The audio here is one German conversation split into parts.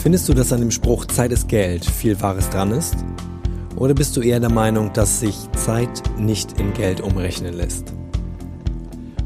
Findest du, dass an dem Spruch Zeit ist Geld viel Wahres dran ist? Oder bist du eher der Meinung, dass sich Zeit nicht in Geld umrechnen lässt?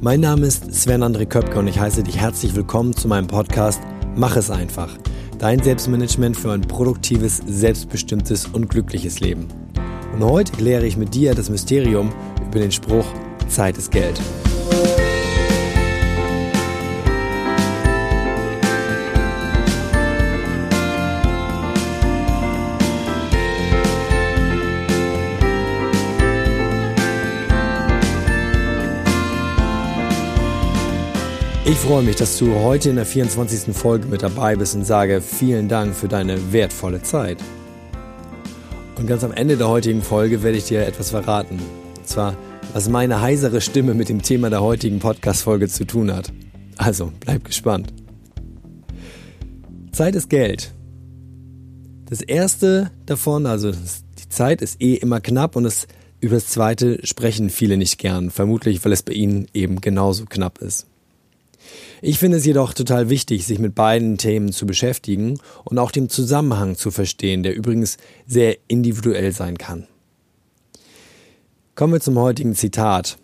Mein Name ist Sven André Köpke und ich heiße dich herzlich willkommen zu meinem Podcast Mach es einfach. Dein Selbstmanagement für ein produktives, selbstbestimmtes und glückliches Leben. Und heute kläre ich mit dir das Mysterium über den Spruch Zeit ist Geld. Ich freue mich, dass du heute in der 24. Folge mit dabei bist und sage vielen Dank für deine wertvolle Zeit. Und ganz am Ende der heutigen Folge werde ich dir etwas verraten. Und zwar, was meine heisere Stimme mit dem Thema der heutigen Podcast-Folge zu tun hat. Also, bleib gespannt. Zeit ist Geld. Das erste davon, also die Zeit ist eh immer knapp und es, über das zweite sprechen viele nicht gern. Vermutlich, weil es bei ihnen eben genauso knapp ist. Ich finde es jedoch total wichtig, sich mit beiden Themen zu beschäftigen und auch den Zusammenhang zu verstehen, der übrigens sehr individuell sein kann. Kommen wir zum heutigen Zitat.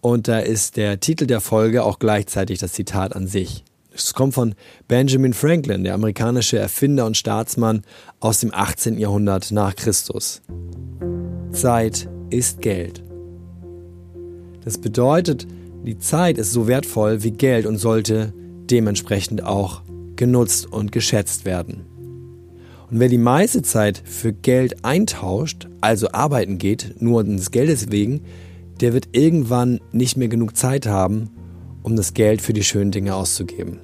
Und da ist der Titel der Folge auch gleichzeitig das Zitat an sich. Es kommt von Benjamin Franklin, der amerikanische Erfinder und Staatsmann aus dem 18. Jahrhundert nach Christus. Zeit ist Geld. Das bedeutet, die Zeit ist so wertvoll wie Geld und sollte dementsprechend auch genutzt und geschätzt werden. Und wer die meiste Zeit für Geld eintauscht, also arbeiten geht, nur des Geldes wegen, der wird irgendwann nicht mehr genug Zeit haben, um das Geld für die schönen Dinge auszugeben.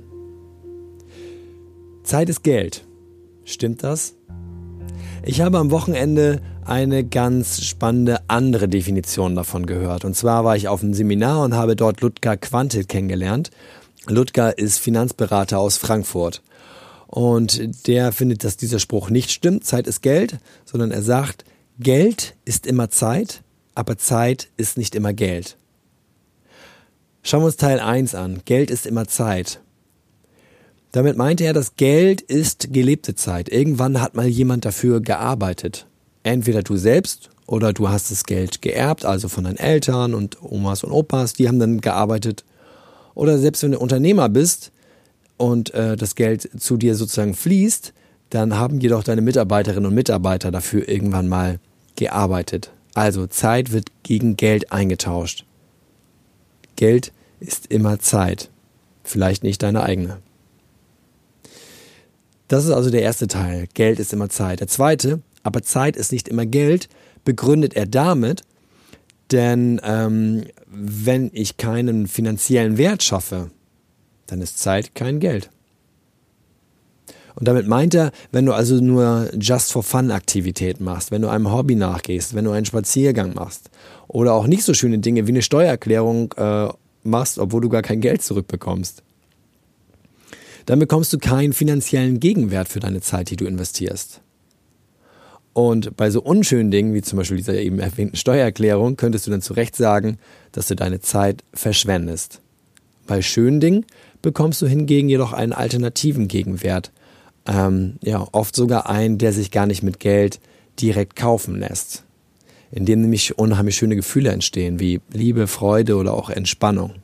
Zeit ist Geld. Stimmt das? Ich habe am Wochenende eine ganz spannende andere Definition davon gehört. Und zwar war ich auf einem Seminar und habe dort Ludger Quantel kennengelernt. Ludger ist Finanzberater aus Frankfurt. Und der findet, dass dieser Spruch nicht stimmt, Zeit ist Geld, sondern er sagt, Geld ist immer Zeit, aber Zeit ist nicht immer Geld. Schauen wir uns Teil 1 an. Geld ist immer Zeit. Damit meinte er, dass Geld ist gelebte Zeit. Irgendwann hat mal jemand dafür gearbeitet. Entweder du selbst oder du hast das Geld geerbt, also von deinen Eltern und Omas und Opas, die haben dann gearbeitet. Oder selbst wenn du Unternehmer bist und äh, das Geld zu dir sozusagen fließt, dann haben jedoch deine Mitarbeiterinnen und Mitarbeiter dafür irgendwann mal gearbeitet. Also Zeit wird gegen Geld eingetauscht. Geld ist immer Zeit, vielleicht nicht deine eigene. Das ist also der erste Teil. Geld ist immer Zeit. Der zweite, aber Zeit ist nicht immer Geld, begründet er damit, denn ähm, wenn ich keinen finanziellen Wert schaffe, dann ist Zeit kein Geld. Und damit meint er, wenn du also nur Just for Fun Aktivitäten machst, wenn du einem Hobby nachgehst, wenn du einen Spaziergang machst oder auch nicht so schöne Dinge wie eine Steuererklärung äh, machst, obwohl du gar kein Geld zurückbekommst, dann bekommst du keinen finanziellen Gegenwert für deine Zeit, die du investierst. Und bei so unschönen Dingen, wie zum Beispiel dieser eben erwähnten Steuererklärung, könntest du dann zu Recht sagen, dass du deine Zeit verschwendest. Bei schönen Dingen bekommst du hingegen jedoch einen alternativen Gegenwert. Ähm, ja, oft sogar einen, der sich gar nicht mit Geld direkt kaufen lässt. In dem nämlich unheimlich schöne Gefühle entstehen, wie Liebe, Freude oder auch Entspannung.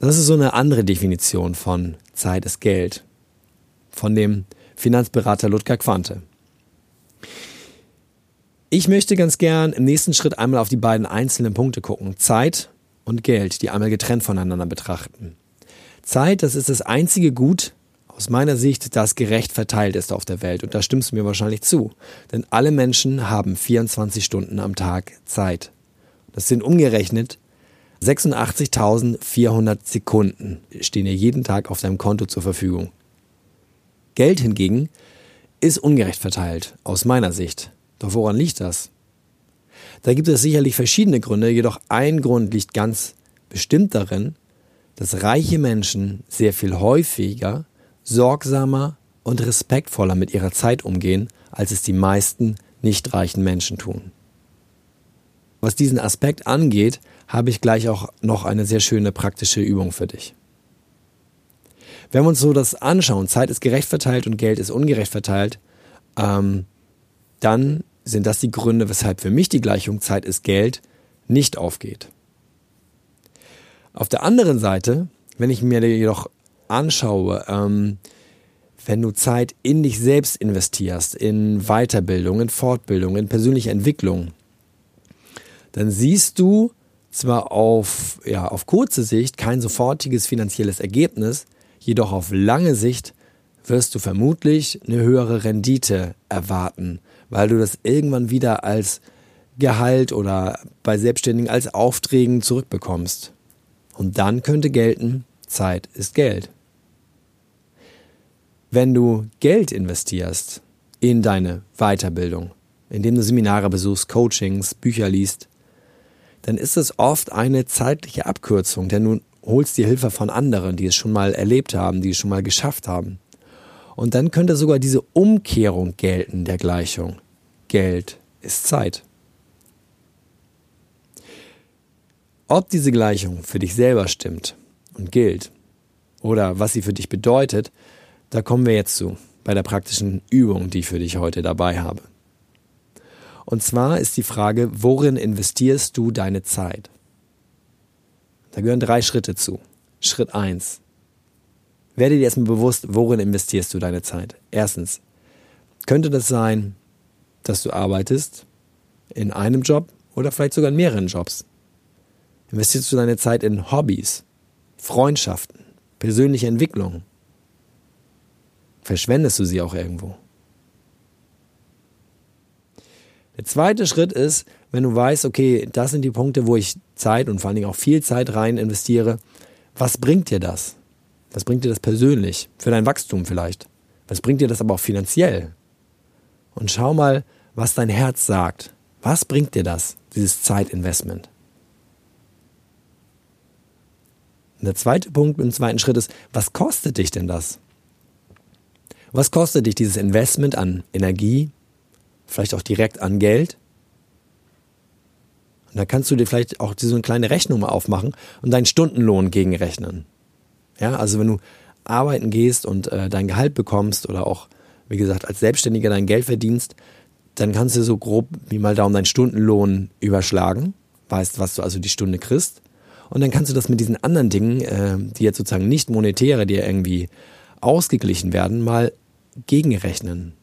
Das ist so eine andere Definition von Zeit ist Geld. Von dem Finanzberater Ludger Quante. Ich möchte ganz gern im nächsten Schritt einmal auf die beiden einzelnen Punkte gucken. Zeit und Geld, die einmal getrennt voneinander betrachten. Zeit, das ist das einzige Gut, aus meiner Sicht, das gerecht verteilt ist auf der Welt. Und da stimmst du mir wahrscheinlich zu. Denn alle Menschen haben 24 Stunden am Tag Zeit. Das sind umgerechnet 86.400 Sekunden stehen dir jeden Tag auf deinem Konto zur Verfügung. Geld hingegen ist ungerecht verteilt, aus meiner Sicht. Doch woran liegt das? Da gibt es sicherlich verschiedene Gründe, jedoch ein Grund liegt ganz bestimmt darin, dass reiche Menschen sehr viel häufiger, sorgsamer und respektvoller mit ihrer Zeit umgehen, als es die meisten nicht reichen Menschen tun. Was diesen Aspekt angeht, habe ich gleich auch noch eine sehr schöne praktische Übung für dich. Wenn wir uns so das anschauen, Zeit ist gerecht verteilt und Geld ist ungerecht verteilt, ähm, dann sind das die Gründe, weshalb für mich die Gleichung Zeit ist Geld nicht aufgeht. Auf der anderen Seite, wenn ich mir jedoch anschaue, ähm, wenn du Zeit in dich selbst investierst, in Weiterbildung, in Fortbildung, in persönliche Entwicklung, dann siehst du zwar auf, ja, auf kurze Sicht kein sofortiges finanzielles Ergebnis, jedoch auf lange Sicht wirst du vermutlich eine höhere Rendite erwarten, weil du das irgendwann wieder als Gehalt oder bei Selbstständigen als Aufträgen zurückbekommst. Und dann könnte gelten, Zeit ist Geld. Wenn du Geld investierst in deine Weiterbildung, indem du Seminare besuchst, Coachings, Bücher liest, dann ist es oft eine zeitliche Abkürzung, denn du holst dir Hilfe von anderen, die es schon mal erlebt haben, die es schon mal geschafft haben. Und dann könnte sogar diese Umkehrung gelten der Gleichung. Geld ist Zeit. Ob diese Gleichung für dich selber stimmt und gilt oder was sie für dich bedeutet, da kommen wir jetzt zu, bei der praktischen Übung, die ich für dich heute dabei habe. Und zwar ist die Frage, worin investierst du deine Zeit? Da gehören drei Schritte zu. Schritt eins: Werde dir erstmal bewusst, worin investierst du deine Zeit? Erstens, könnte das sein, dass du arbeitest in einem Job oder vielleicht sogar in mehreren Jobs? Investierst du deine Zeit in Hobbys, Freundschaften, persönliche Entwicklung? verschwendest du sie auch irgendwo. Der zweite Schritt ist, wenn du weißt, okay, das sind die Punkte, wo ich Zeit und vor allen Dingen auch viel Zeit rein investiere, was bringt dir das? Was bringt dir das persönlich? Für dein Wachstum vielleicht? Was bringt dir das aber auch finanziell? Und schau mal, was dein Herz sagt. Was bringt dir das, dieses Zeitinvestment? Und der zweite Punkt im zweiten Schritt ist, was kostet dich denn das? Was kostet dich dieses Investment an Energie, vielleicht auch direkt an Geld? Und da kannst du dir vielleicht auch so eine kleine Rechnung mal aufmachen und deinen Stundenlohn gegenrechnen. Ja, also wenn du arbeiten gehst und äh, dein Gehalt bekommst oder auch, wie gesagt, als Selbstständiger dein Geld verdienst, dann kannst du so grob wie mal Daumen deinen Stundenlohn überschlagen, weißt, was du also die Stunde kriegst. Und dann kannst du das mit diesen anderen Dingen, äh, die jetzt sozusagen nicht monetäre dir irgendwie ausgeglichen werden, mal gegenrechnen.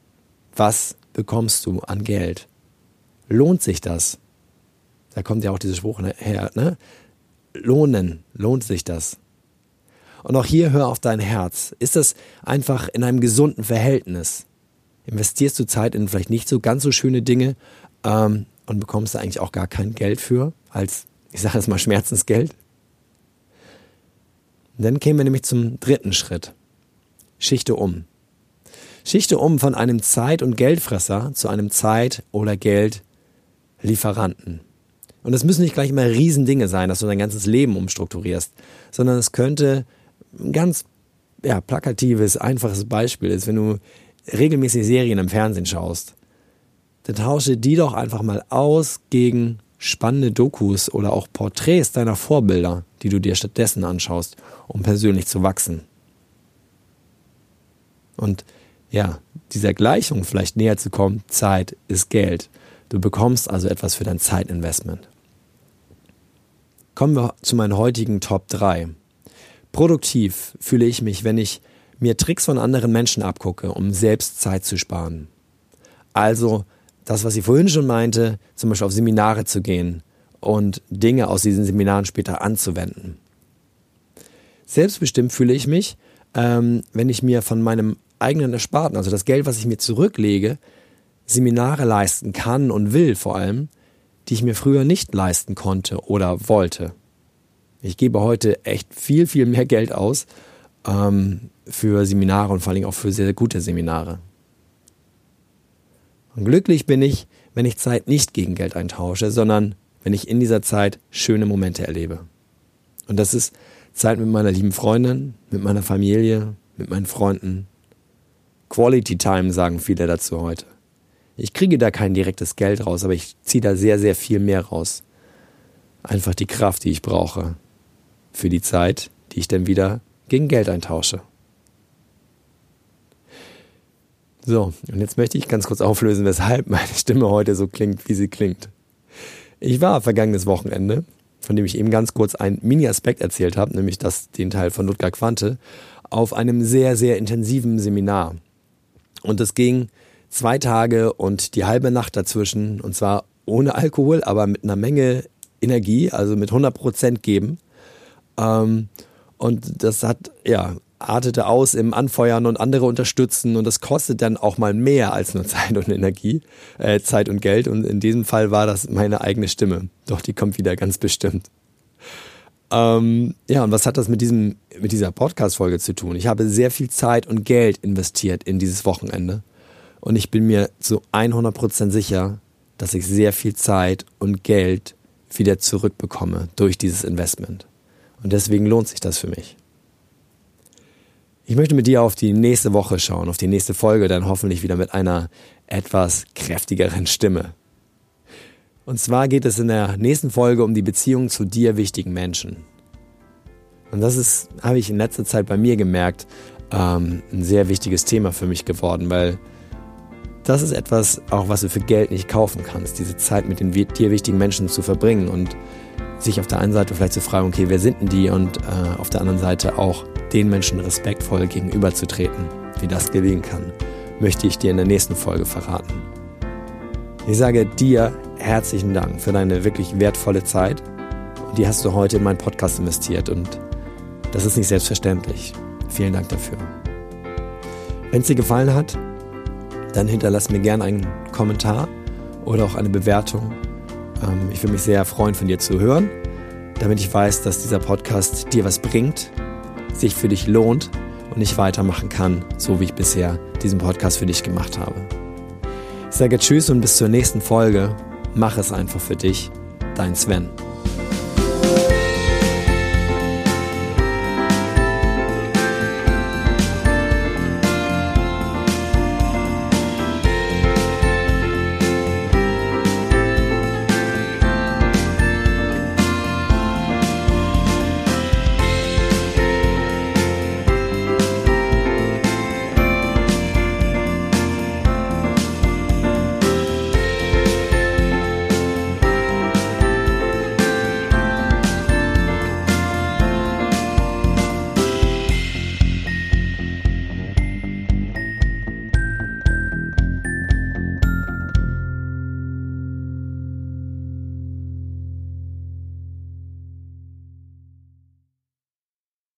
Was bekommst du an Geld? Lohnt sich das? Da kommt ja auch dieser Spruch her, ne? Lohnen, lohnt sich das? Und auch hier hör auf dein Herz. Ist das einfach in einem gesunden Verhältnis? Investierst du Zeit in vielleicht nicht so ganz so schöne Dinge ähm, und bekommst da eigentlich auch gar kein Geld für, als, ich sage jetzt mal, Schmerzensgeld? Und dann kämen wir nämlich zum dritten Schritt. Schichte um. Schichte um von einem Zeit- und Geldfresser zu einem Zeit- oder Geldlieferanten. Und es müssen nicht gleich immer Riesendinge sein, dass du dein ganzes Leben umstrukturierst, sondern es könnte ein ganz ja, plakatives, einfaches Beispiel ist, wenn du regelmäßig Serien im Fernsehen schaust, dann tausche die doch einfach mal aus gegen spannende Dokus oder auch Porträts deiner Vorbilder, die du dir stattdessen anschaust, um persönlich zu wachsen. Und ja, dieser Gleichung vielleicht näher zu kommen, Zeit ist Geld. Du bekommst also etwas für dein Zeitinvestment. Kommen wir zu meinen heutigen Top 3. Produktiv fühle ich mich, wenn ich mir Tricks von anderen Menschen abgucke, um selbst Zeit zu sparen. Also das, was ich vorhin schon meinte, zum Beispiel auf Seminare zu gehen und Dinge aus diesen Seminaren später anzuwenden. Selbstbestimmt fühle ich mich, ähm, wenn ich mir von meinem eigenen Ersparten, also das Geld, was ich mir zurücklege, Seminare leisten kann und will vor allem, die ich mir früher nicht leisten konnte oder wollte. Ich gebe heute echt viel, viel mehr Geld aus ähm, für Seminare und vor allem auch für sehr, sehr gute Seminare. Und glücklich bin ich, wenn ich Zeit nicht gegen Geld eintausche, sondern wenn ich in dieser Zeit schöne Momente erlebe. Und das ist Zeit mit meiner lieben Freundin, mit meiner Familie, mit meinen Freunden, Quality Time sagen viele dazu heute. Ich kriege da kein direktes Geld raus, aber ich ziehe da sehr, sehr viel mehr raus. Einfach die Kraft, die ich brauche. Für die Zeit, die ich dann wieder gegen Geld eintausche. So, und jetzt möchte ich ganz kurz auflösen, weshalb meine Stimme heute so klingt, wie sie klingt. Ich war vergangenes Wochenende, von dem ich eben ganz kurz einen Mini-Aspekt erzählt habe, nämlich das, den Teil von Ludger Quante, auf einem sehr, sehr intensiven Seminar. Und es ging zwei Tage und die halbe Nacht dazwischen, und zwar ohne Alkohol, aber mit einer Menge Energie, also mit 100 Prozent geben. Ähm, und das hat, ja, artete aus im Anfeuern und andere unterstützen und das kostet dann auch mal mehr als nur Zeit und Energie, äh, Zeit und Geld und in diesem Fall war das meine eigene Stimme. Doch die kommt wieder ganz bestimmt. Ähm, ja, und was hat das mit diesem, mit dieser Podcast-Folge zu tun? Ich habe sehr viel Zeit und Geld investiert in dieses Wochenende und ich bin mir zu 100% sicher, dass ich sehr viel Zeit und Geld wieder zurückbekomme durch dieses Investment. Und deswegen lohnt sich das für mich. Ich möchte mit dir auf die nächste Woche schauen, auf die nächste Folge, dann hoffentlich wieder mit einer etwas kräftigeren Stimme. Und zwar geht es in der nächsten Folge um die Beziehung zu dir wichtigen Menschen. Und das ist, habe ich in letzter Zeit bei mir gemerkt, ähm, ein sehr wichtiges Thema für mich geworden, weil das ist etwas, auch was du für Geld nicht kaufen kannst, diese Zeit mit den dir wichtigen Menschen zu verbringen und sich auf der einen Seite vielleicht zu fragen, okay, wer sind denn die? Und äh, auf der anderen Seite auch den Menschen respektvoll gegenüberzutreten. Wie das gelingen kann, möchte ich dir in der nächsten Folge verraten. Ich sage dir herzlichen Dank für deine wirklich wertvolle Zeit. Die hast du heute in meinen Podcast investiert. Und das ist nicht selbstverständlich. Vielen Dank dafür. Wenn es dir gefallen hat, dann hinterlass mir gerne einen Kommentar oder auch eine Bewertung ähm, ich würde mich sehr freuen, von dir zu hören, damit ich weiß, dass dieser Podcast dir was bringt, sich für dich lohnt und ich weitermachen kann, so wie ich bisher diesen Podcast für dich gemacht habe. Ich sage Tschüss und bis zur nächsten Folge. Mach es einfach für dich. Dein Sven.